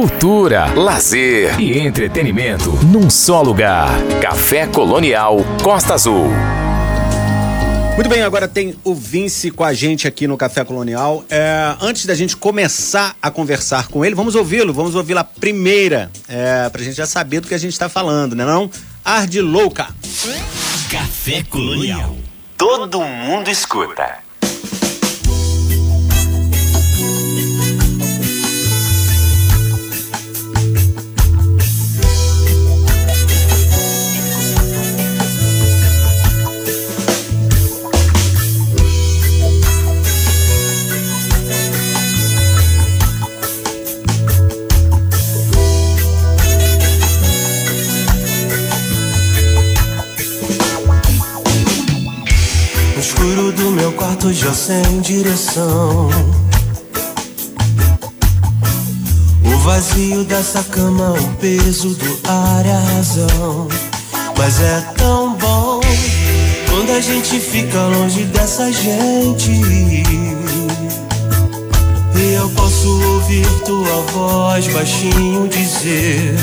cultura, lazer e entretenimento num só lugar. Café Colonial Costa Azul. Muito bem, agora tem o Vince com a gente aqui no Café Colonial. É, antes da gente começar a conversar com ele, vamos ouvi-lo, vamos ouvir a primeira, é, pra gente já saber do que a gente tá falando, né não? Arde Louca. Café Colonial. Todo mundo escuta. Quarto já sem direção. O vazio dessa cama, o peso do ar e a razão. Mas é tão bom quando a gente fica longe dessa gente. E eu posso ouvir tua voz baixinho dizer: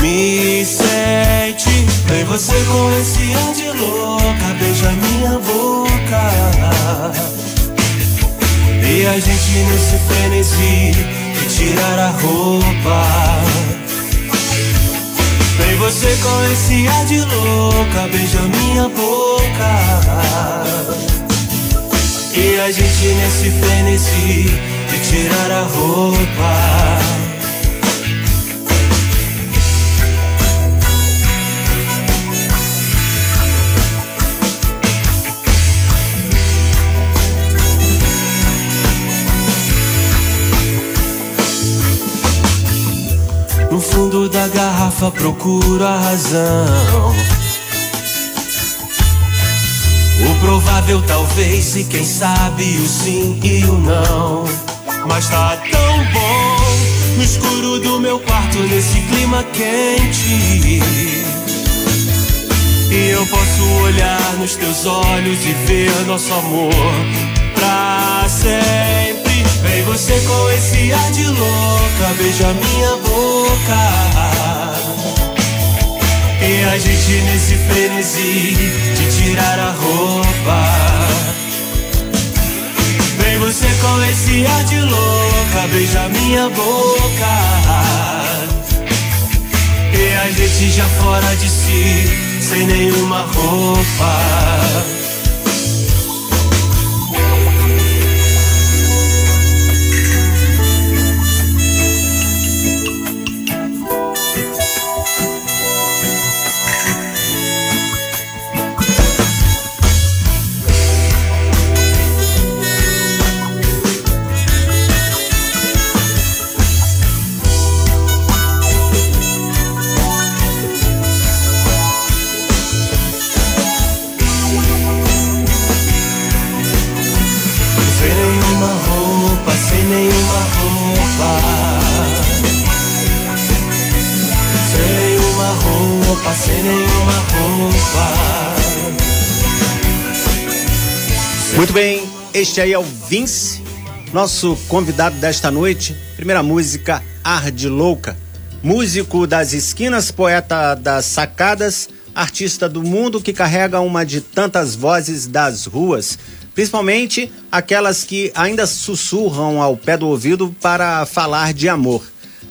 Me sente. Vem você com esse ar Nesse frenesi de tirar a roupa. Vem você com esse ar de louca, beija minha boca. E a gente nesse frenesi de tirar a roupa. No fundo da garrafa procuro a razão. O provável talvez e quem sabe o sim e o não. Mas tá tão bom no escuro do meu quarto nesse clima quente. E eu posso olhar nos teus olhos e ver nosso amor pra sempre. Vem você com esse ar de louca, beija minha boca. E a gente nesse frenesi de tirar a roupa. Vem você com esse ar de louca, beija minha boca. E a gente já fora de si, sem nenhuma roupa. Este aí é o Vince, nosso convidado desta noite. Primeira música, Arde Louca. Músico das esquinas, poeta das sacadas, artista do mundo que carrega uma de tantas vozes das ruas, principalmente aquelas que ainda sussurram ao pé do ouvido para falar de amor.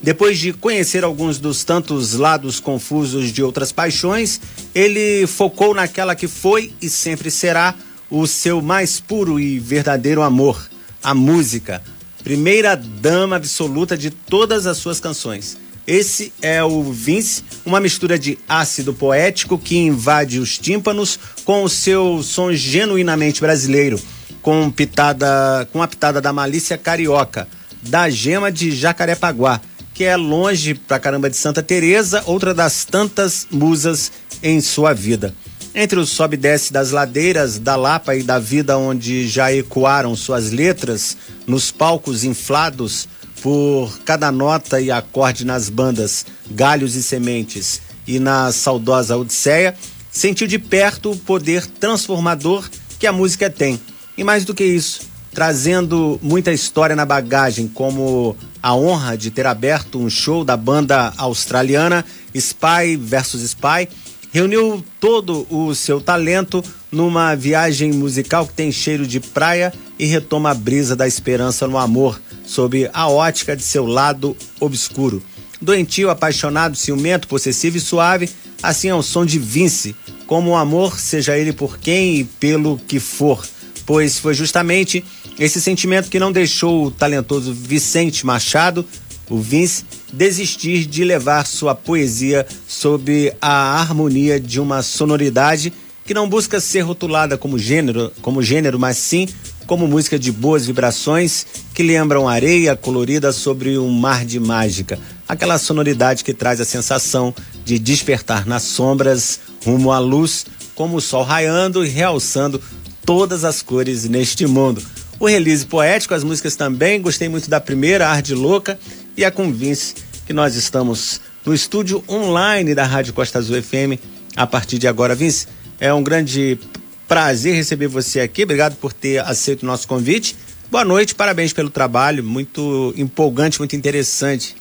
Depois de conhecer alguns dos tantos lados confusos de outras paixões, ele focou naquela que foi e sempre será o seu mais puro e verdadeiro amor, a música, primeira dama absoluta de todas as suas canções. Esse é o Vince, uma mistura de ácido poético que invade os tímpanos com o seu som genuinamente brasileiro, com pitada, com a pitada da malícia carioca, da gema de Jacarepaguá, que é longe pra caramba de Santa Teresa, outra das tantas musas em sua vida. Entre o sobe e desce das ladeiras da Lapa e da vida onde já ecoaram suas letras nos palcos inflados por cada nota e acorde nas bandas Galhos e Sementes e na saudosa Odisseia, sentiu de perto o poder transformador que a música tem. E mais do que isso, trazendo muita história na bagagem, como a honra de ter aberto um show da banda australiana Spy vs Spy. Reuniu todo o seu talento numa viagem musical que tem cheiro de praia e retoma a brisa da esperança no amor, sob a ótica de seu lado obscuro. Doentio, apaixonado, ciumento, possessivo e suave, assim é o som de Vince, como o amor, seja ele por quem e pelo que for, pois foi justamente esse sentimento que não deixou o talentoso Vicente Machado, o Vince, desistir de levar sua poesia sob a harmonia de uma sonoridade que não busca ser rotulada como gênero, como gênero, mas sim como música de boas vibrações que lembram areia colorida sobre um mar de mágica. Aquela sonoridade que traz a sensação de despertar nas sombras rumo à luz, como o sol raiando e realçando todas as cores neste mundo. O release poético, as músicas também, gostei muito da primeira, Arde Louca, e a Convince, que nós estamos no estúdio online da Rádio Costa Azul FM a partir de agora. Vince, é um grande prazer receber você aqui. Obrigado por ter aceito o nosso convite. Boa noite, parabéns pelo trabalho, muito empolgante, muito interessante.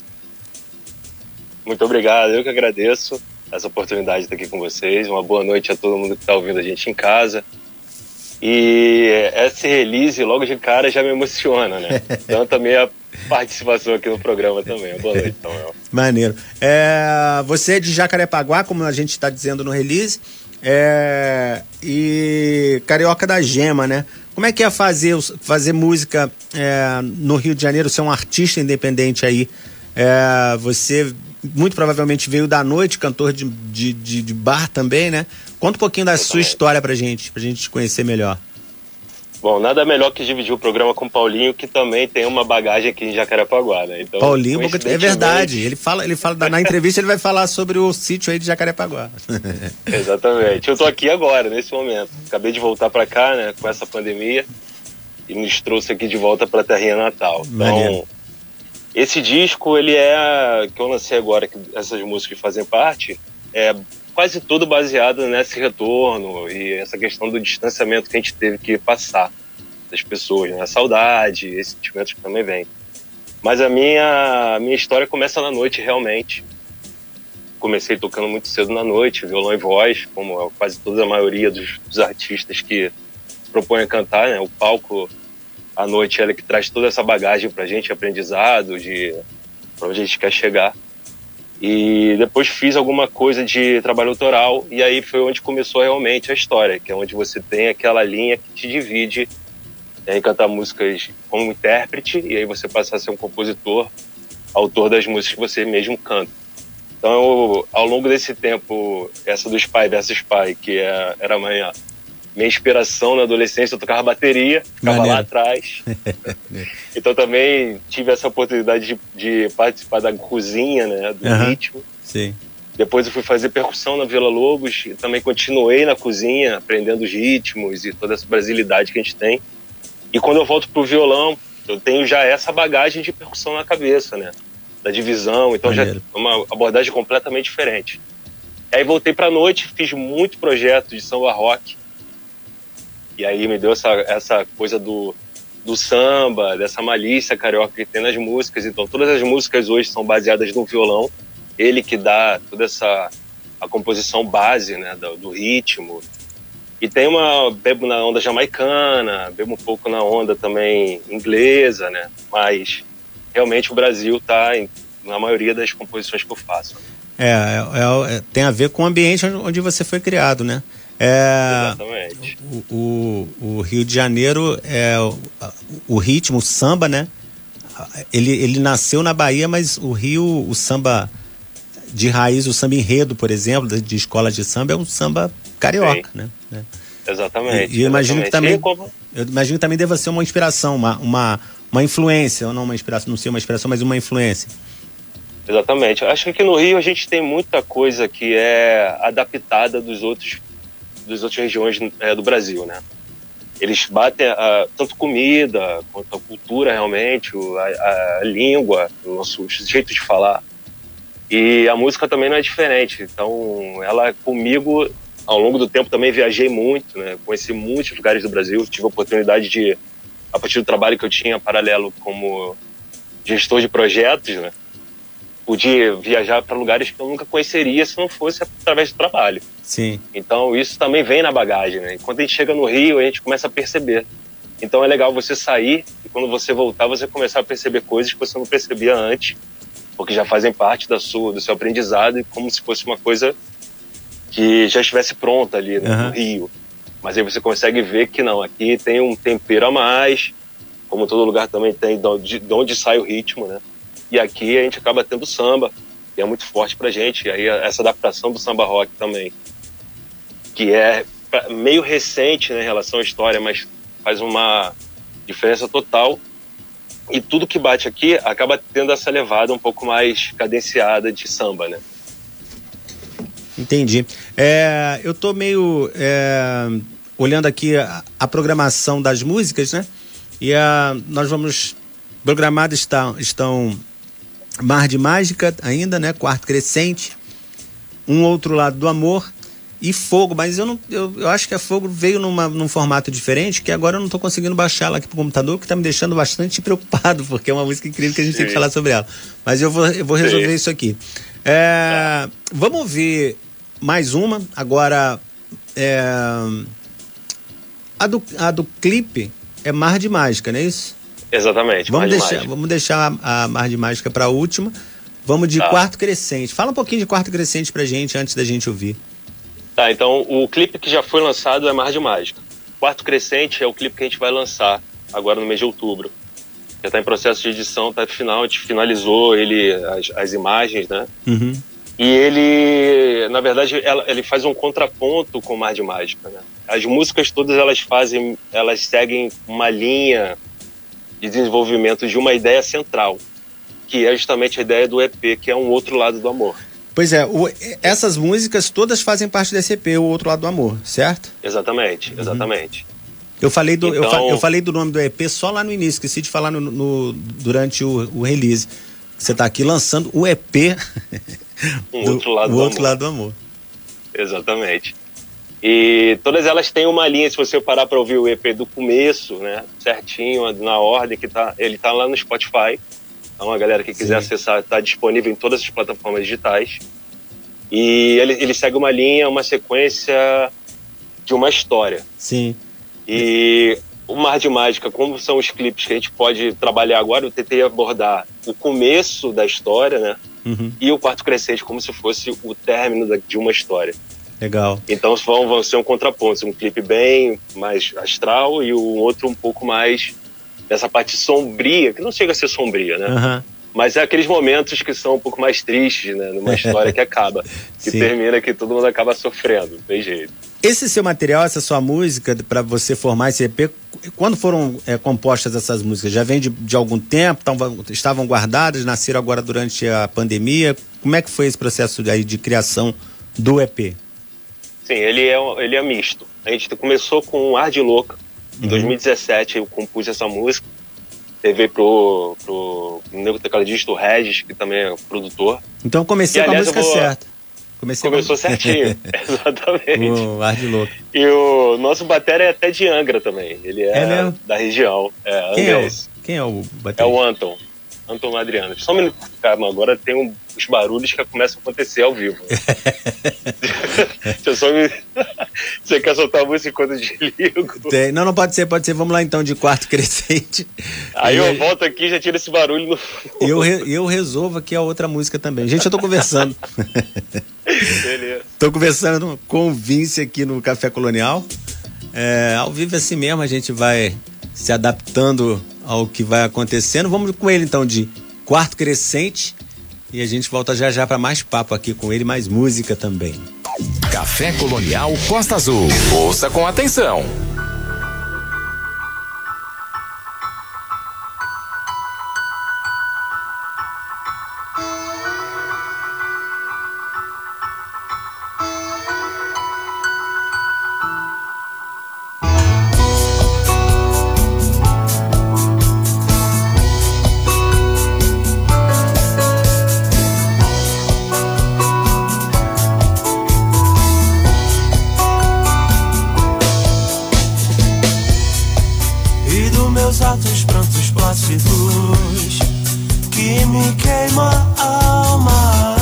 Muito obrigado, eu que agradeço essa oportunidade de estar aqui com vocês. Uma boa noite a todo mundo que está ouvindo a gente em casa. E esse release logo de cara já me emociona, né? Então também a participação aqui no programa também. Boa noite, Samuel. Maneiro. É, você é de Jacarepaguá, como a gente está dizendo no release. É, e Carioca da Gema, né? Como é que é fazer, fazer música é, no Rio de Janeiro, ser um artista independente aí? É, você muito provavelmente veio da noite, cantor de, de, de, de bar também, né? Conta um pouquinho da sua história pra gente, pra gente te conhecer melhor. Bom, nada melhor que dividir o programa com o Paulinho, que também tem uma bagagem aqui em Jacarepaguá, né? Então, Paulinho, é verdade. Ele fala, ele fala na entrevista ele vai falar sobre o sítio aí de Jacarepaguá. Exatamente. Eu tô aqui agora, nesse momento. Acabei de voltar para cá, né, com essa pandemia e nos trouxe aqui de volta para terrinha natal. Então, esse disco, ele é que eu lancei agora, que essas músicas fazem parte, é quase tudo baseado nesse retorno e essa questão do distanciamento que a gente teve que passar das pessoas, né? A saudade, esses sentimentos que também vêm. Mas a minha, a minha história começa na noite, realmente. Comecei tocando muito cedo na noite, violão e voz, como quase toda a maioria dos, dos artistas que se propõem a cantar, né? O palco à noite é que traz toda essa bagagem pra gente, aprendizado, de pra onde a gente quer chegar. E depois fiz alguma coisa de trabalho autoral e aí foi onde começou realmente a história, que é onde você tem aquela linha que te divide em cantar músicas como intérprete e aí você passa a ser um compositor, autor das músicas que você mesmo canta. Então, eu, ao longo desse tempo, essa do Spy versus Spy, que é, era a minha, inspiração na adolescência, eu tocava bateria, ficava Maneiro. lá atrás. então também tive essa oportunidade de, de, participar da cozinha, né, do uhum. ritmo. Sim. Depois eu fui fazer percussão na Vila Lobos e também continuei na cozinha, aprendendo os ritmos e toda essa brasilidade que a gente tem. E quando eu volto pro violão, eu tenho já essa bagagem de percussão na cabeça, né? Da divisão, então Maneiro. já é uma abordagem completamente diferente. Aí voltei pra noite, fiz muito projeto de samba rock, e aí me deu essa, essa coisa do, do samba, dessa malícia carioca que tem nas músicas. Então todas as músicas hoje são baseadas no violão. Ele que dá toda essa a composição base, né, do, do ritmo. E tem uma bebo na onda jamaicana, bebo um pouco na onda também inglesa, né? Mas realmente o Brasil está na maioria das composições que eu faço. É, é, é, tem a ver com o ambiente onde você foi criado, né? É, Exatamente. O, o, o, Rio de Janeiro é o, o, ritmo, o samba, né? Ele, ele nasceu na Bahia, mas o Rio, o samba de raiz, o samba enredo, por exemplo, de escola de samba, é um samba carioca, Sim. né? Exatamente. E, eu imagino exatamente. que também, como... eu imagino que também deva ser uma inspiração, uma, uma, uma influência, ou não uma inspiração, não sei uma inspiração, mas uma influência. Exatamente. Acho que aqui no Rio a gente tem muita coisa que é adaptada dos outros das outras regiões é, do Brasil, né? Eles batem a, tanto comida quanto a cultura realmente, a, a, língua, o nosso jeito de falar. E a música também não é diferente. Então, ela comigo, ao longo do tempo, também viajei muito, né? Conheci muitos lugares do Brasil, tive a oportunidade de a partir do trabalho que eu tinha paralelo como gestor de projetos, né? Podia viajar para lugares que eu nunca conheceria se não fosse através do trabalho. Sim. Então isso também vem na bagagem, né? quando a gente chega no Rio, a gente começa a perceber. Então é legal você sair e quando você voltar, você começar a perceber coisas que você não percebia antes, porque já fazem parte da sua, do seu aprendizado e como se fosse uma coisa que já estivesse pronta ali né, uhum. no Rio. Mas aí você consegue ver que não, aqui tem um tempero a mais, como todo lugar também tem, de, de onde sai o ritmo, né? E aqui a gente acaba tendo samba, que é muito forte pra gente. E aí essa adaptação do samba rock também, que é meio recente né, em relação à história, mas faz uma diferença total. E tudo que bate aqui acaba tendo essa levada um pouco mais cadenciada de samba, né? Entendi. É, eu tô meio é, olhando aqui a, a, programação das músicas, né? E a, nós vamos. Programadas estão, estão Mar de Mágica ainda, né? Quarto Crescente. Um outro lado do amor e fogo, mas eu não eu, eu acho que a fogo veio numa, num formato diferente que agora eu não estou conseguindo baixar ela aqui pro computador, que está me deixando bastante preocupado, porque é uma música incrível que a gente Sim. tem que falar sobre ela. Mas eu vou, eu vou resolver Sim. isso aqui. É, vamos ouvir mais uma. Agora, é, a, do, a do clipe é Mar de Mágica, não é isso? Exatamente. Vamos deixar, de vamos deixar a, a Mar de Mágica para a última. Vamos de tá. quarto crescente. Fala um pouquinho de quarto crescente pra gente antes da gente ouvir. Tá, então o clipe que já foi lançado é Mar de Mágica. Quarto Crescente é o clipe que a gente vai lançar agora no mês de outubro. Já está em processo de edição, tá final, a gente finalizou ele, as, as imagens, né? Uhum. E ele, na verdade, ela, ele faz um contraponto com Mar de Mágica, né? As músicas todas elas fazem, elas seguem uma linha de desenvolvimento de uma ideia central, que é justamente a ideia do EP, que é um outro lado do amor. Pois é, o, essas músicas todas fazem parte desse EP, O Outro Lado do Amor, certo? Exatamente, uhum. exatamente. Uhum. Eu falei, do, então... eu, fa eu, falei do nome do EP só lá no início, esqueci de falar no, no durante o, o, release. Você está aqui lançando o EP um do, outro lado, o do, outro amor. lado do amor. Exatamente. E todas elas têm uma linha, se você parar para ouvir o EP do começo, né, certinho, na ordem que tá, ele tá lá no Spotify. Então a galera que quiser Sim. acessar está disponível em todas as plataformas digitais. E ele, ele segue uma linha, uma sequência de uma história. Sim. E o Mar de Mágica, como são os clipes que a gente pode trabalhar agora, eu tentei abordar o começo da história, né? Uhum. E o quarto crescente como se fosse o término de uma história. Legal. Então vão, vão ser um contraponto, um clipe bem mais astral e o outro um pouco mais dessa parte sombria, que não chega a ser sombria, né? Uhum. Mas é aqueles momentos que são um pouco mais tristes, né? Numa história que acaba, que Sim. termina que todo mundo acaba sofrendo, tem jeito. Esse seu material, essa sua música, para você formar esse EP, quando foram é, compostas essas músicas? Já vem de, de algum tempo? Tavam, estavam guardadas? Nasceram agora durante a pandemia? Como é que foi esse processo aí de criação do EP? Sim, ele é, ele é misto. A gente começou com Ar de Louca, em uhum. 2017 eu compus essa música. Levei pro, pro meu tecladista, o Regis, que também é produtor. Então comecei e, com aliás, a música vou... certa. Comecei Começou com... certinho, exatamente. O ar de louco. E o nosso bater é até de Angra também. Ele é, é da região. É, Quem, é o, quem é o bater? É o Anton. Anton Adriano. Só um minuto, calma, agora tem um, os barulhos que começam a acontecer ao vivo. Me... Você quer soltar a música quando eu desligo? Tem. Não, não pode ser, pode ser. Vamos lá então de quarto crescente. Aí e eu volto aqui e já tiro esse barulho no eu, re, eu resolvo aqui a outra música também. Gente, eu tô conversando. Beleza. tô conversando com o Vince aqui no Café Colonial. É, ao vivo é assim mesmo, a gente vai se adaptando ao que vai acontecendo. Vamos com ele então de quarto crescente e a gente volta já já para mais papo aqui com ele, mais música também. Café Colonial Costa Azul. Ouça com atenção. teus altos prantos plácidos que me queima a alma.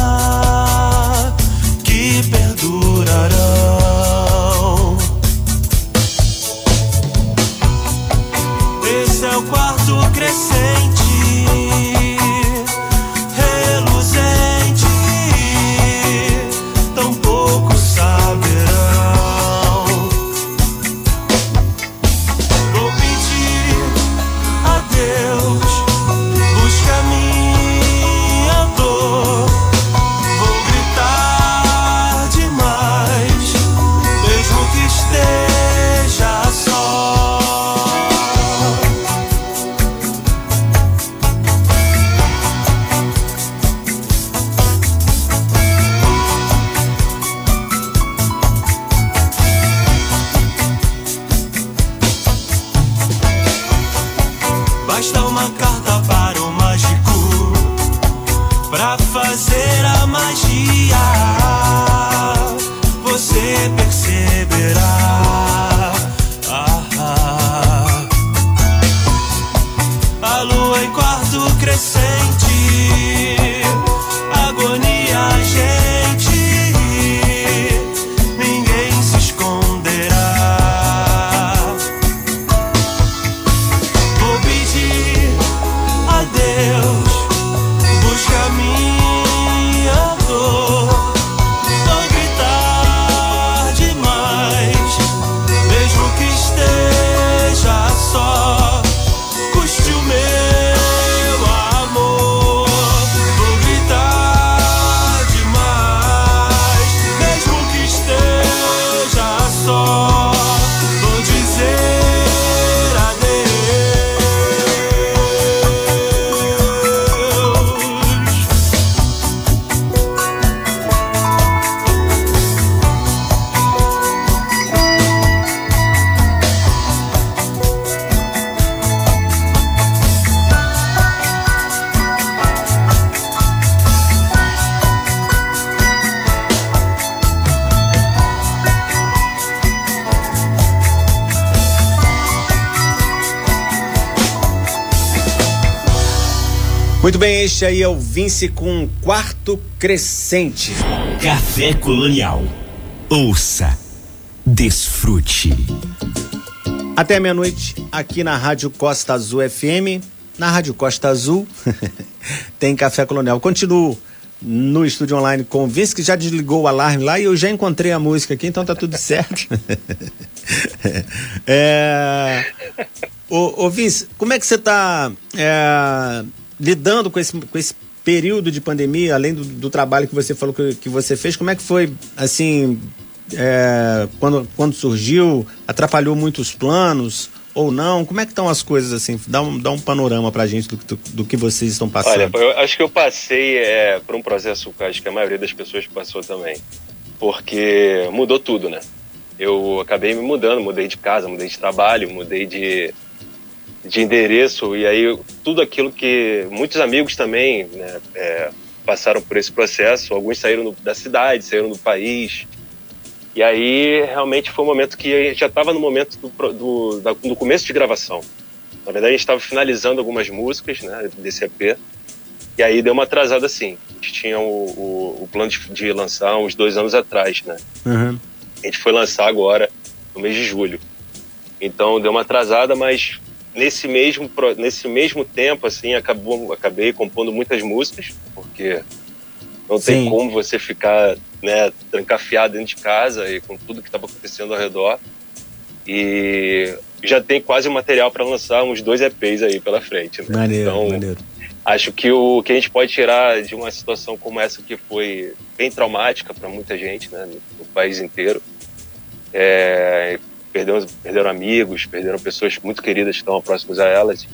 Este aí é o Vince com quarto crescente. Café Colonial. Ouça, desfrute. Até meia-noite, aqui na Rádio Costa Azul FM. Na Rádio Costa Azul tem Café Colonial. Continuo no estúdio online com o Vince, que já desligou o alarme lá e eu já encontrei a música aqui, então tá tudo certo. é... Ô, ô Vince, como é que você tá é, lidando com esse, com esse período de pandemia, além do, do trabalho que você falou que, que você fez? Como é que foi, assim, é, quando, quando surgiu? Atrapalhou muitos planos ou não? Como é que estão as coisas assim? Dá um, dá um panorama pra gente do, do, do que vocês estão passando. Olha, eu acho que eu passei é, por um processo acho que a maioria das pessoas passou também. Porque mudou tudo, né? Eu acabei me mudando, mudei de casa, mudei de trabalho, mudei de, de endereço, e aí tudo aquilo que muitos amigos também né, é, passaram por esse processo, alguns saíram do- da cidade, saíram do país. E aí realmente foi um momento que a gente já estava no momento do, do, da- do começo de gravação. Na verdade, a gente estava finalizando algumas músicas né, desse EP. E aí deu uma atrasada assim. A gente tinha o, o, o plano de, de lançar uns dois anos atrás, né? Uhum. A gente foi lançar agora, no mês de julho. Então deu uma atrasada, mas nesse mesmo, nesse mesmo tempo, assim, acabou, acabei compondo muitas músicas, porque não tem Sim. como você ficar né, trancafiado dentro de casa e com tudo que estava acontecendo ao redor. E já tem quase o material para lançar uns dois EPs aí pela frente. Né? Maneiro, então, maneiro. acho que o que a gente pode tirar de uma situação como essa que foi bem traumática para muita gente, né, no país inteiro, é, perderam, perderam amigos, perderam pessoas muito queridas que estavam próximas a elas,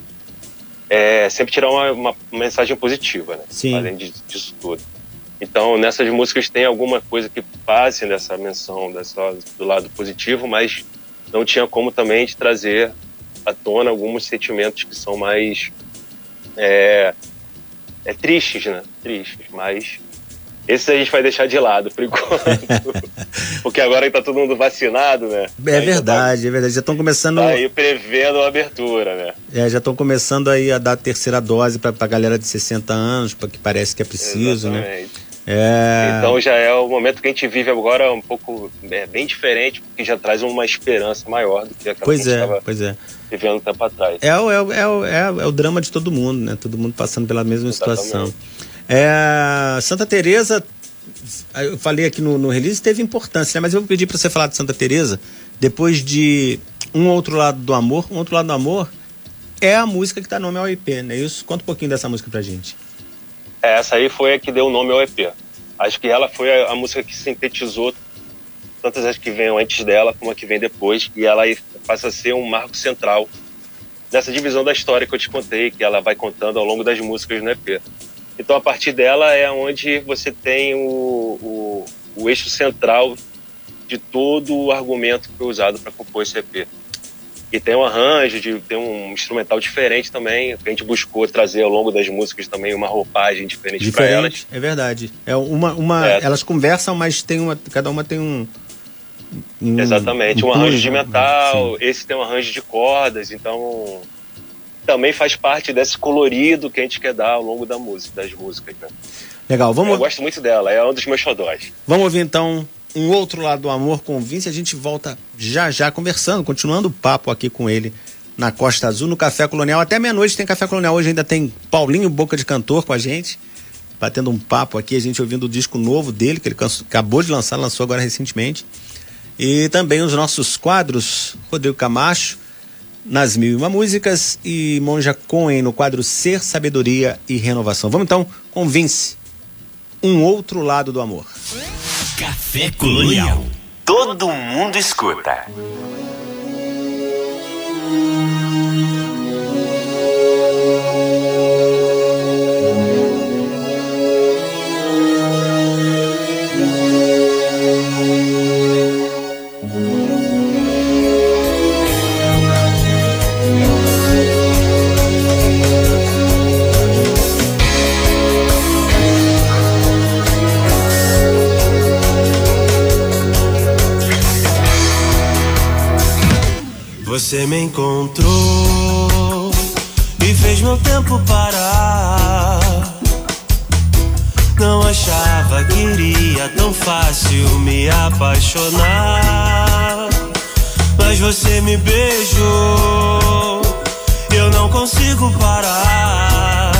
é sempre tirar uma, uma mensagem positiva, né, Sim. além disso tudo. Então, nessas músicas tem alguma coisa que passe dessa menção dessa, do lado positivo, mas não tinha como também de trazer à tona alguns sentimentos que são mais é, é tristes, né? Tristes, mas esses a gente vai deixar de lado por enquanto. Porque agora que tá todo mundo vacinado, né? É já verdade, é verdade. Já estão começando, Tá, tá aí prevendo a abertura, né? é, já estão começando aí a dar a terceira dose para a galera de 60 anos, pra, que parece que é preciso, né? Exatamente. É, Então já é o momento que a gente vive agora um pouco é, bem diferente, porque já traz uma esperança maior do que aquela pois que a gente é, estava pois é. vivendo um tempo atrás. É, o- é, é, o- é, é o drama de todo mundo, né? Todo mundo passando pela mesma Exatamente. situação. É, Santa Teresa, eu falei aqui no, no release, teve importância, né? Mas eu vou pedir para você falar de Santa Teresa depois de Um Outro Lado do Amor. Um Outro Lado do Amor é a música que dá nome ao EP, né? Isso, conta um pouquinho dessa música pra gente. É, Essa aí foi a que deu o nome ao EP. Acho que ela foi a, a música que sintetizou tantas as que vêm antes dela como a que vem depois, e ela passa a ser um marco central dessa divisão da história que eu te contei, que ela vai contando ao longo das músicas no EP. Então, a partir dela é onde você tem o, o, o eixo central de todo o argumento que foi usado para compor esse EP. e tem um arranjo, de, tem um instrumental diferente também, que a gente buscou trazer ao longo das músicas também uma roupagem diferente, para elas. É verdade. É uma, uma, é. Elas conversam, mas tem uma, cada uma tem um. um Exatamente, um, um arranjo de metal, sim. esse tem um arranjo de cordas, então também faz parte desse colorido que a gente quer dar ao longo da música, das músicas. Né? Legal, vamos. Eu gosto muito dela, é um dos meus xodós. Vamos ouvir então um outro lado do amor com o Vince. A gente volta já já conversando, continuando o papo aqui com ele na Costa Azul, no Café Colonial. Até meia-noite tem Café Colonial. Hoje ainda tem Paulinho Boca de Cantor com a gente, batendo um papo aqui, a gente ouvindo o disco novo dele, que ele acabou de lançar, lançou agora recentemente. E também os nossos quadros, Rodrigo Camacho, nas Mil e Uma Músicas, e Monja Cohen no quadro Ser, Sabedoria e Renovação. Vamos então com Vince, Um Outro Lado do Amor. Café Colonial. Todo mundo escuta. Você me encontrou e fez meu tempo parar. Não achava que iria tão fácil me apaixonar. Mas você me beijou, eu não consigo parar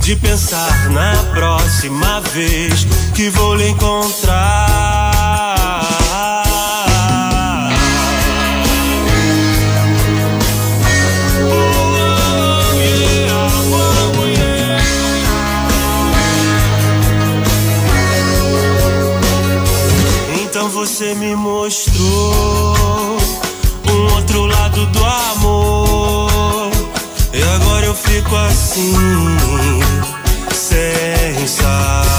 de pensar na próxima vez que vou lhe encontrar. Você me mostrou um outro lado do amor. E agora eu fico assim, sem saber.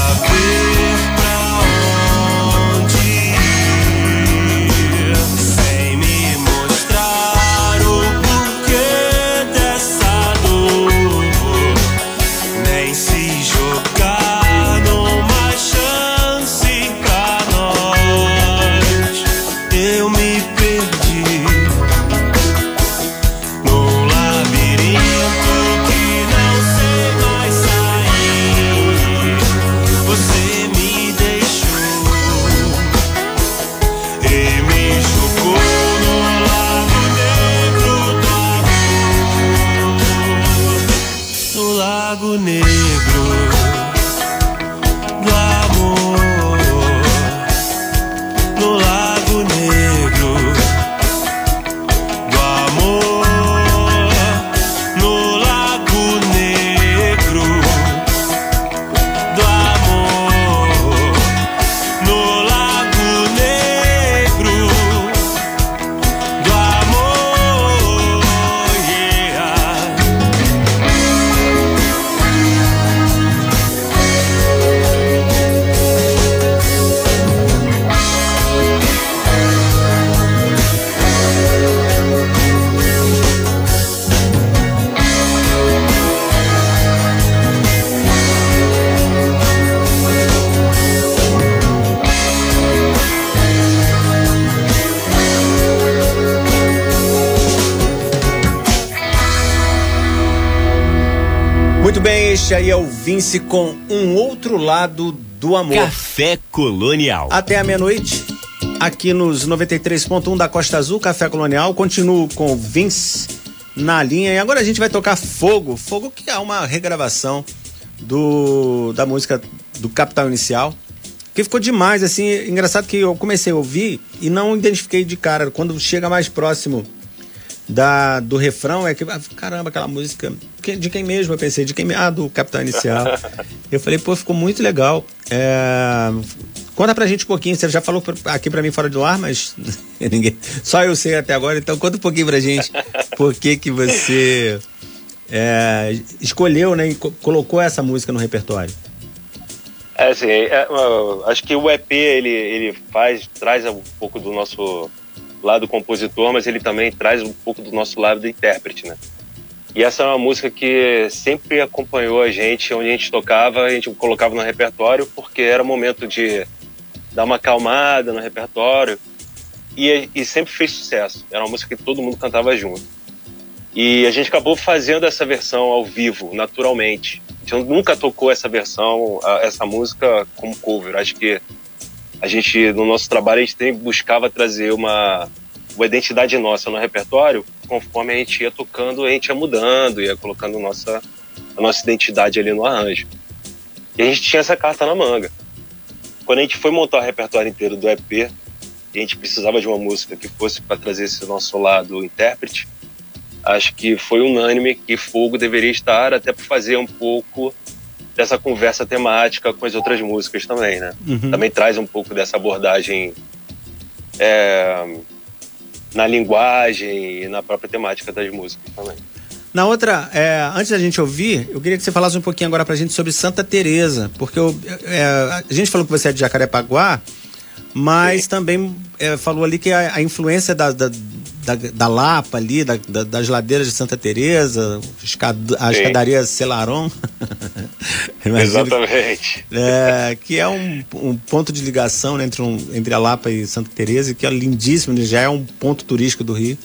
Este aí é o Vince com um outro lado do amor. Café Colonial. Até a meia-noite, aqui nos 93.1 da Costa Azul, Café Colonial. Continuo com o Vince na linha. E agora a gente vai tocar Fogo. Fogo que é uma regravação do da música do Capital Inicial. Que ficou demais, assim. Engraçado que eu comecei a ouvir e não identifiquei de cara. Quando chega mais próximo da, do refrão é que, ah, caramba, aquela música. De quem mesmo? Eu pensei, de quem Ah, do Capitão Inicial. eu falei, pô, ficou muito legal. É, conta pra gente um pouquinho, você já falou aqui pra mim fora do ar, mas ninguém. Só eu sei até agora, então conta um pouquinho pra gente por que, que você é, escolheu né, e colocou essa música no repertório. É assim, é, acho que o EP ele, ele faz, traz um pouco do nosso lado compositor, mas ele também traz um pouco do nosso lado do intérprete, né? E essa é uma música que sempre acompanhou a gente, onde a gente tocava, a gente colocava no repertório, porque era momento de dar uma acalmada no repertório. E, e sempre fez sucesso. Era uma música que todo mundo cantava junto. E a gente acabou fazendo essa versão ao vivo, naturalmente. A gente nunca tocou essa versão, essa música como cover. Acho que a gente, no nosso trabalho, a gente tem, buscava trazer uma, uma identidade nossa no repertório, conforme a gente ia tocando, a gente ia mudando, ia colocando nossa, a nossa identidade ali no arranjo. E a gente tinha essa carta na manga. Quando a gente foi montar o repertório inteiro do EP, a gente precisava de uma música que fosse para trazer esse nosso lado intérprete, acho que foi unânime que Fogo deveria estar até para fazer um pouco dessa conversa temática com as outras músicas também, né? Uhum. Também traz um pouco dessa abordagem é, na linguagem e na própria temática das músicas também. Na outra, é, antes da gente ouvir, eu queria que você falasse um pouquinho agora pra gente sobre Santa Teresa, porque eu, é, a gente falou que você é de Jacarepaguá, mas Sim. também é, falou ali que a, a influência da, da, da, da, Lapa ali, da, das ladeiras de Santa Teresa, a escadaria Celaron. Exatamente. Que, é, que é um, um, ponto de ligação né, entre, um, entre a Lapa e Santa Teresa, que é lindíssimo, já é um ponto turístico do Rio.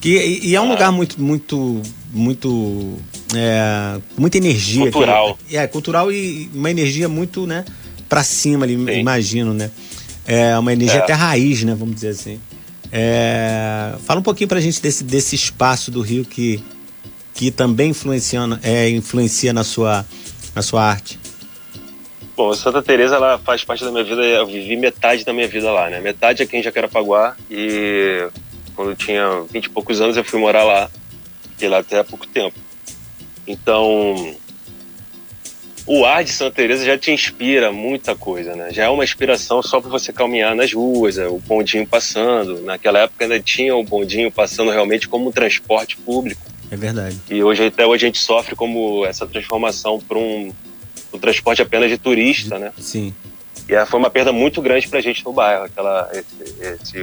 Que, e, e é um ah. lugar muito, muito, muito. É, muita energia. Cultural. Que, é, cultural e uma energia muito, né, pra cima ali, Sim. imagino, né? É uma energia é. até raiz, né? Vamos dizer assim. É, fala um pouquinho pra gente desse, desse espaço do Rio que, que também influencia, é, influencia na, sua, na sua arte. Bom, Santa Teresa ela faz parte da minha vida, eu vivi metade da minha vida lá, né? Metade aqui em Jacarepaguá e quando eu tinha 20 e poucos anos eu fui morar lá, fiquei lá até há pouco tempo. Então, o ar de Santa Teresa já te inspira muita coisa, né? Já é uma inspiração só para você caminhar nas ruas, é, o bondinho passando. Naquela época ainda tinha o bondinho passando realmente como um transporte público. É verdade. E hoje até hoje a gente sofre como essa transformação para um, um, transporte apenas de turista, né? Sim. E foi uma perda muito grande para a gente no bairro, aquela esse, esse,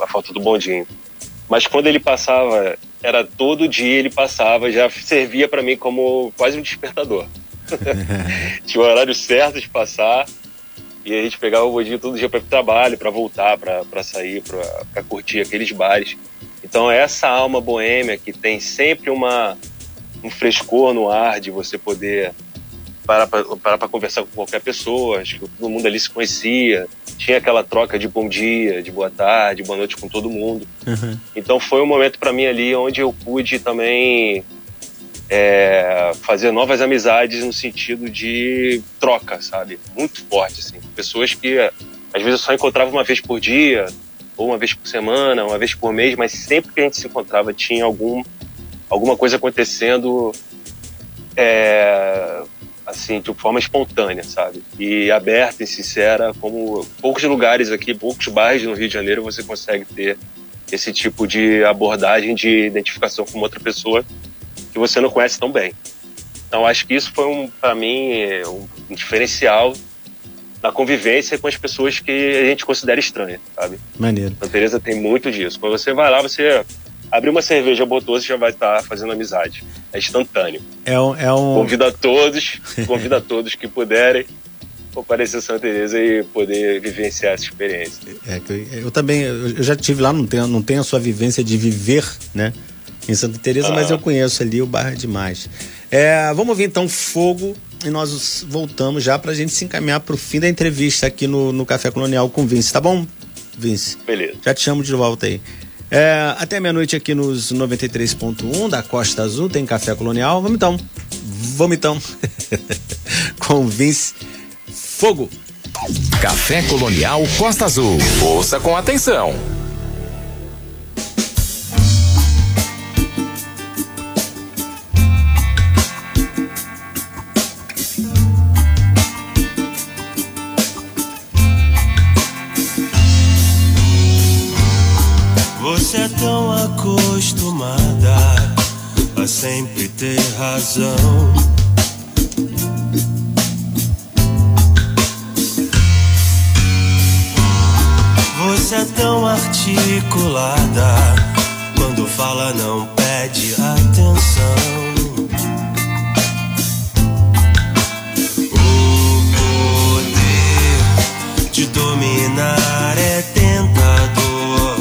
a falta do bondinho. Mas quando ele passava, era todo dia ele passava, já servia para mim como quase um despertador. Tinha o horário certo de passar. E a gente pegava o bodinho todo dia para ir pro trabalho, para voltar, para sair, para curtir aqueles bares. Então, essa alma boêmia que tem sempre uma, um frescor no ar de você poder parar para conversar com qualquer pessoa. Acho que todo mundo ali se conhecia. Tinha aquela troca de bom dia, de boa tarde, boa noite com todo mundo. Uhum. Então, foi um momento para mim ali onde eu pude também é, fazer novas amizades no sentido de troca, sabe? Muito forte, assim. Pessoas que às vezes eu só encontrava uma vez por dia, ou uma vez por semana, uma vez por mês, mas sempre que a gente se encontrava tinha algum, alguma coisa acontecendo é, assim, de forma espontânea, sabe? E aberta e sincera, como poucos lugares aqui, poucos bairros no Rio de Janeiro você consegue ter esse tipo de abordagem de identificação com outra pessoa que você não conhece tão bem. Então acho que isso foi um para mim um diferencial na convivência com as pessoas que a gente considera estranha, sabe? Maneiro. A Teresa tem muito disso. Quando você vai lá, você abre uma cerveja, botou, você já vai estar fazendo amizade. É instantâneo. É um, é um... Convida a todos, convida a todos que puderem comparecer a Santa Teresa e poder vivenciar essa experiência. É, eu, eu também, eu já tive lá, não tenho, não tenho a sua vivência de viver, né? em Santa Teresa, ah. mas eu conheço ali o bairro é demais. É, vamos ouvir então Fogo e nós voltamos já para a gente se encaminhar para o fim da entrevista aqui no, no Café Colonial com o Vince, tá bom, Vince? Beleza. Já te chamo de volta aí. É, até meia-noite aqui nos 93.1 da Costa Azul tem Café Colonial. Vamos então. Vamos então. com o Vince Fogo. Café Colonial Costa Azul. Ouça com atenção. Sempre ter razão. voz é tão articulada. Quando fala, não pede atenção. te dominar é tentador.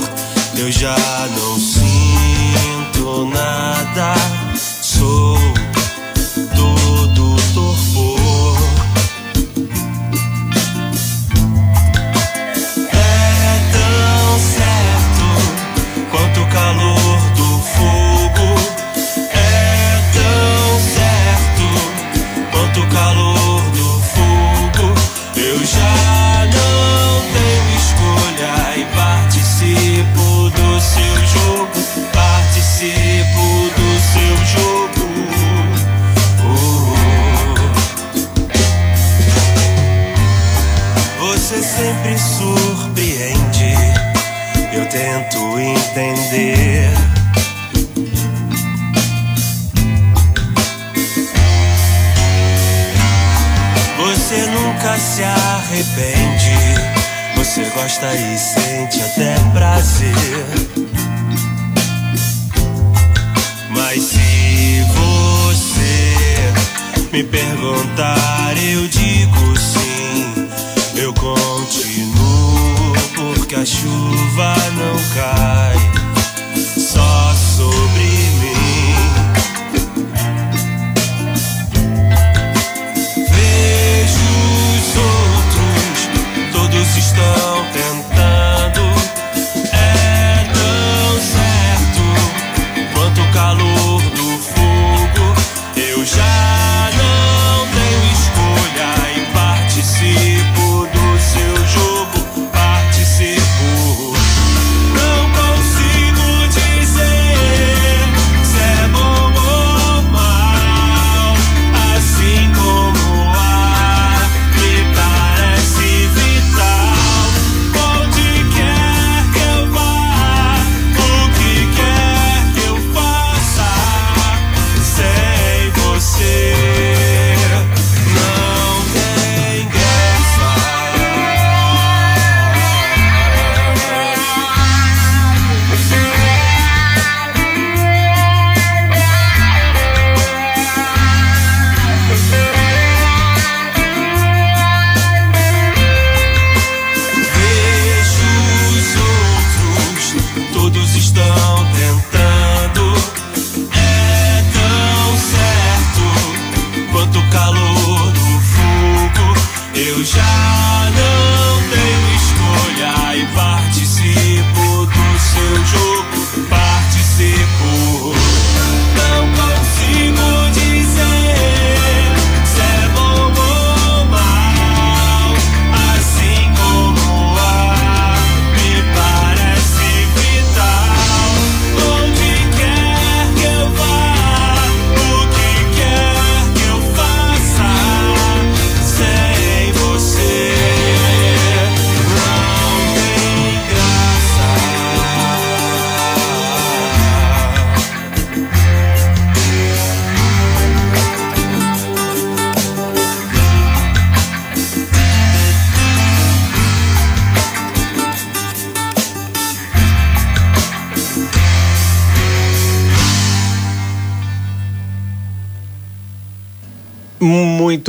Eu já não sinto nada,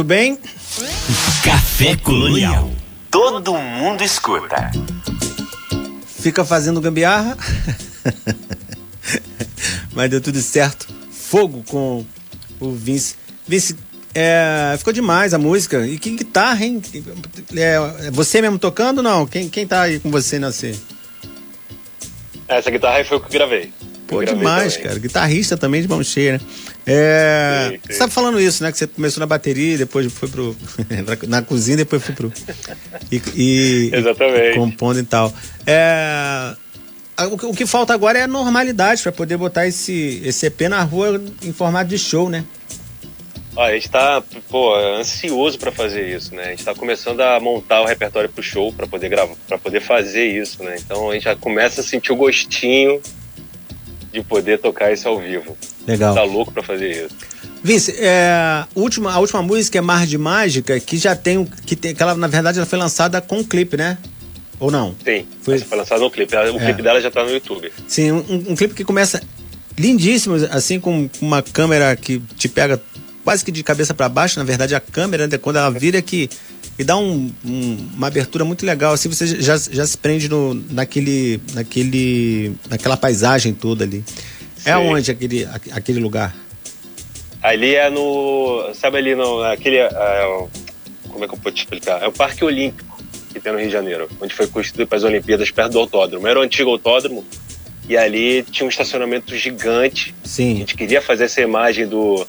Muito bem. Café Colonial. Todo mundo escuta. Fica fazendo gambiarra. Mas deu tudo certo. Fogo com o Vince. Vince, é, ficou demais a música. E que guitarra, hein? É, você mesmo tocando não? Quem, quem tá aí com você nessa? Essa guitarra aí foi o que eu gravei. Pô, demais, também. cara. Guitarrista também de mão cheia, né? É, sim, sim. Você estava falando isso, né? Que você começou na bateria, depois foi pro. na cozinha, depois foi pro. E, e Exatamente. E compondo e tal. É, o, que falta agora é a normalidade para poder botar esse, esse EP na rua em formato de show, né? Ó, a gente tá, pô, ansioso para fazer isso, né? A gente tá começando a montar o repertório pro show para poder gravar, para poder fazer isso, né? Então a gente já começa a sentir o gostinho de poder tocar isso ao vivo. Legal. Tá louco pra fazer isso. Vince, é, a, última, a última música é Mar de Mágica, que já tem, que tem, que ela, na verdade, ela foi lançada com um clipe, né? Ou não? Sim, foi, foi lançado no clipe. O é. clipe dela já tá no YouTube. Sim, um, um clipe que começa lindíssimo, assim, com uma câmera que te pega quase que de cabeça para baixo, na verdade, a câmera, né, quando ela vira que e dá um, um, uma abertura muito legal. Assim você já, já se prende no, naquele, naquele, naquela paisagem toda ali. É Sim. É onde aquele, aquele lugar? Ali é no. Sabe ali no. Aquele. É, como é que eu posso te explicar? É o Parque Olímpico que tem no Rio de Janeiro, onde foi construído para as Olimpíadas, perto do autódromo. Era o antigo autódromo e ali tinha um estacionamento gigante. Sim. A gente queria fazer essa imagem do,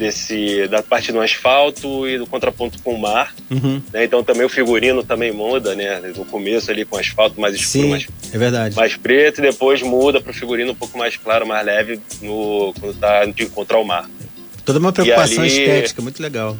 desse da parte do asfalto e do contraponto com o mar. Uhum. Né? Então também o figurino também muda, né? No começo ali com asfalto mais escuro, Sim, mais, é verdade. mais preto, e depois muda para o figurino um pouco mais claro, mais leve no, quando tá de encontrar o mar. Toda uma preocupação ali, estética, muito legal.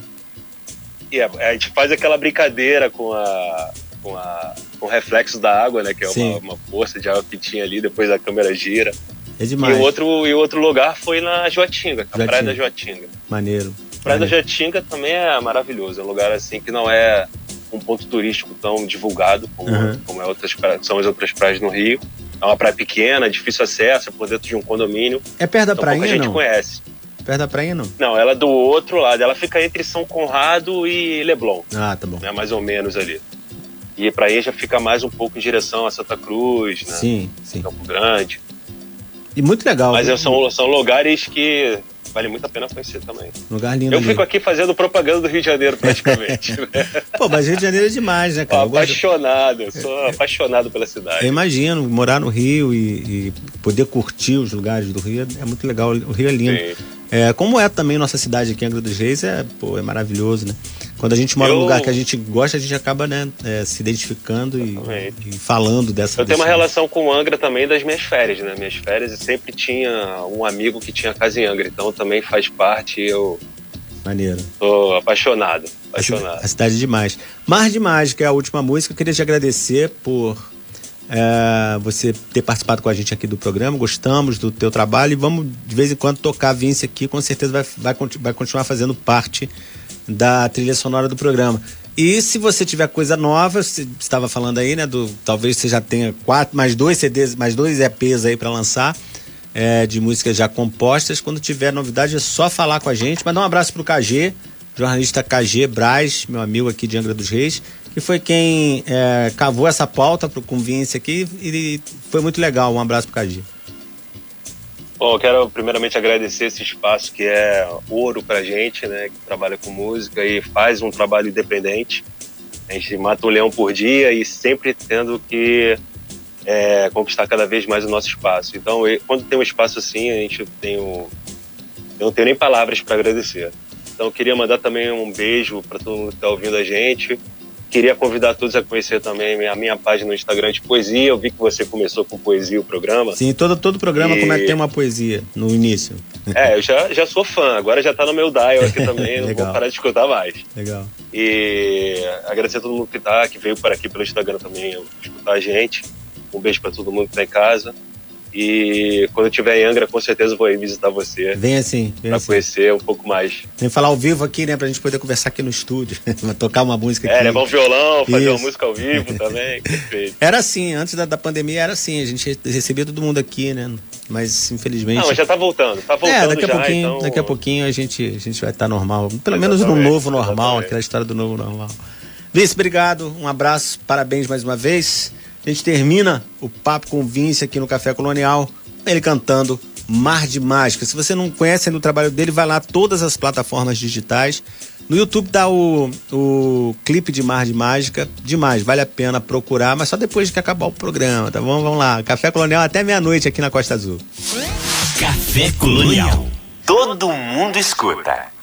E a, a, gente faz aquela brincadeira com a. Com, a, com o reflexo da água, né? Que é uma, uma força de água que tinha ali, depois a câmera gira. É demais. E o outro, e outro lugar foi na Joatinga, a Praia da Joatinga. Maneiro. Praia Maneiro. da Joatinga também é maravilhoso. É um lugar assim que não é um ponto turístico tão divulgado como, uhum. como é outras praias, são as outras praias no Rio. É uma praia pequena, difícil acesso, é por dentro de um condomínio. É perto da então, praia, pouca gente não? conhece. Perto da praia, não? Não, ela é do outro lado. Ela fica entre São Conrado e Leblon. Ah, tá bom. Né, mais ou menos ali. E praia já fica mais um pouco em direção a Santa Cruz, né? Sim, sim. Campo Grande. E muito legal. Mas são, são lugares que vale muito a pena conhecer também. Lugar lindo. Eu ali. fico aqui fazendo propaganda do Rio de Janeiro, praticamente. Pô, mas Rio de Janeiro é demais, né, cara? Pô, apaixonado, eu sou apaixonado pela cidade. Eu imagino, morar no Rio e, e, poder curtir os lugares do Rio é muito legal. O Rio é lindo. Sim. É, como é também nossa cidade aqui, Angra dos Reis, é, pô, é maravilhoso, né? Quando a gente mora eu... num lugar que a gente gosta, a gente acaba né, é, se identificando e, e, falando dessa. Eu tenho uma relação com Angra também das minhas férias, né? Minhas férias sempre tinha um amigo que tinha casa em Angra, então também faz parte. Eu Maneiro. Tô apaixonado. Apaixonado. A cidade é demais. Mar de Mágica é a última música. Eu queria te agradecer por é, você ter participado com a gente aqui do programa. Gostamos do teu trabalho e vamos de vez em quando tocar Vince aqui. Com certeza vai, vai, vai continuar fazendo parte da trilha sonora do programa. E se você tiver coisa nova, você estava falando aí, né? Do, talvez você já tenha quatro, mais dois CDs, mais dois EPs aí para lançar. É, de músicas já compostas. Quando tiver novidade, é só falar com a gente. Mandar um abraço pro KG, jornalista KG Braz, meu amigo aqui de Angra dos Reis, que foi quem é, cavou essa pauta pro Conveniência aqui e foi muito legal. Um abraço pro KG. Bom, eu quero primeiramente agradecer esse espaço que é ouro pra gente, né? Que trabalha com música e faz um trabalho independente. A gente mata um leão por dia e sempre tendo que é, conquistar cada vez mais o nosso espaço. Então, quando tem um espaço assim, a gente tem um... Eu não tenho nem palavras para agradecer. Então, eu queria mandar também um beijo para todo mundo que está ouvindo a gente. Queria convidar todos a conhecer também a minha página no Instagram de poesia. Eu vi que você começou com poesia o programa. Sim, todo, todo programa e... como é que tem uma poesia no início. É, eu já, já sou fã. Agora já tá no meu dial aqui também. não vou parar de escutar mais. Legal. E agradecer a todo mundo que tá, que veio para aqui pelo Instagram também escutar a gente. Um beijo para todo mundo que tá em casa. E quando eu estiver em Angra, com certeza vou ir visitar você. Vem assim. Vem pra assim. conhecer um pouco mais. Vem falar ao vivo aqui, né? Pra gente poder conversar aqui no estúdio. tocar uma música é, aqui. É, levar um violão, fazer Isso. uma música ao vivo também. Perfeito. Era assim, antes da, da pandemia era assim. A gente recebia todo mundo aqui, né? Mas infelizmente. Não, mas já tá voltando. Tá voltando. É, daqui a já, pouquinho, então... daqui a pouquinho a gente, a gente vai estar tá normal. Pelo exatamente, menos no novo normal, exatamente. aquela história do novo normal. Vice, obrigado. Um abraço, parabéns mais uma vez. A gente termina o papo com o Vince aqui no Café Colonial ele cantando Mar de Mágica. Se você não conhece ainda o trabalho dele, vai lá todas as plataformas digitais. No YouTube tá o, o clipe de Mar de Mágica. Demais, vale a pena procurar, mas só depois de que acabar o programa, tá bom? Vamos lá. Café Colonial até meia-noite aqui na Costa Azul. Café Colonial. Todo mundo escuta.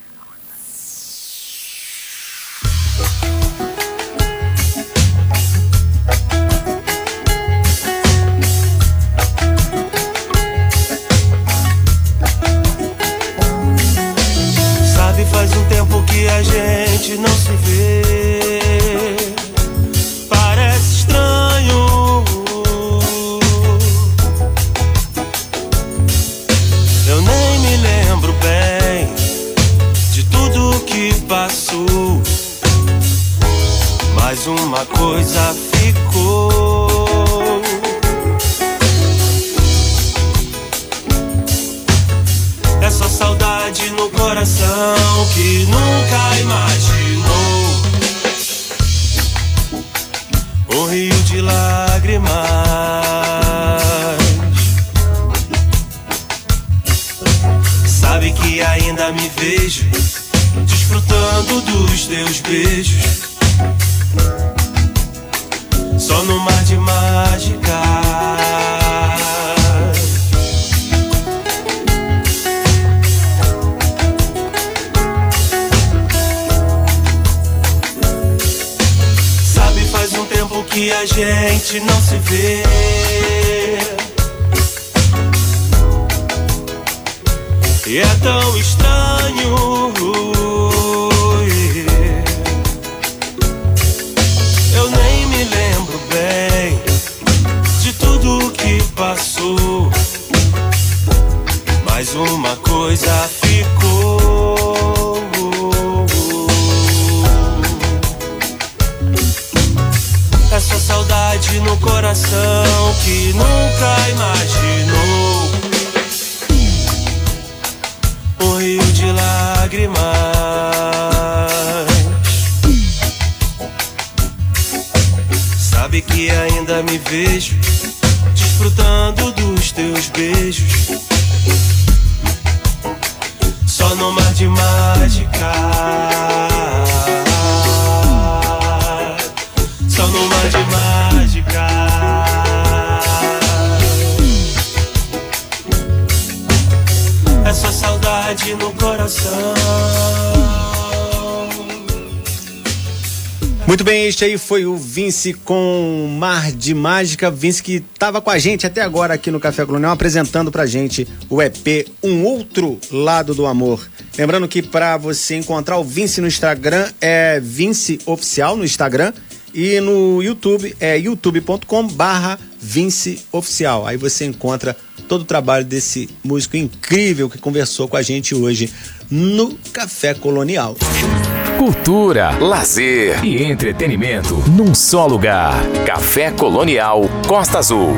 No coração que nunca imaginou. Um rio de lágrimas. Sabe que ainda me vejo desfrutando dos teus beijos. Só no mar de mágica. Muito bem, este aí foi o Vince com Mar de Mágica. Vince que estava com a gente até agora aqui no Café Colonial, apresentando pra gente o EP Um Outro Lado do Amor. Lembrando que para você encontrar o Vince no Instagram é Vince Oficial no Instagram e no YouTube é youtube.com barra Vince Oficial. Aí você encontra todo o trabalho desse músico incrível que conversou com a gente hoje no Café Colonial. Cultura, lazer e entretenimento num só lugar. Café Colonial Costa Azul.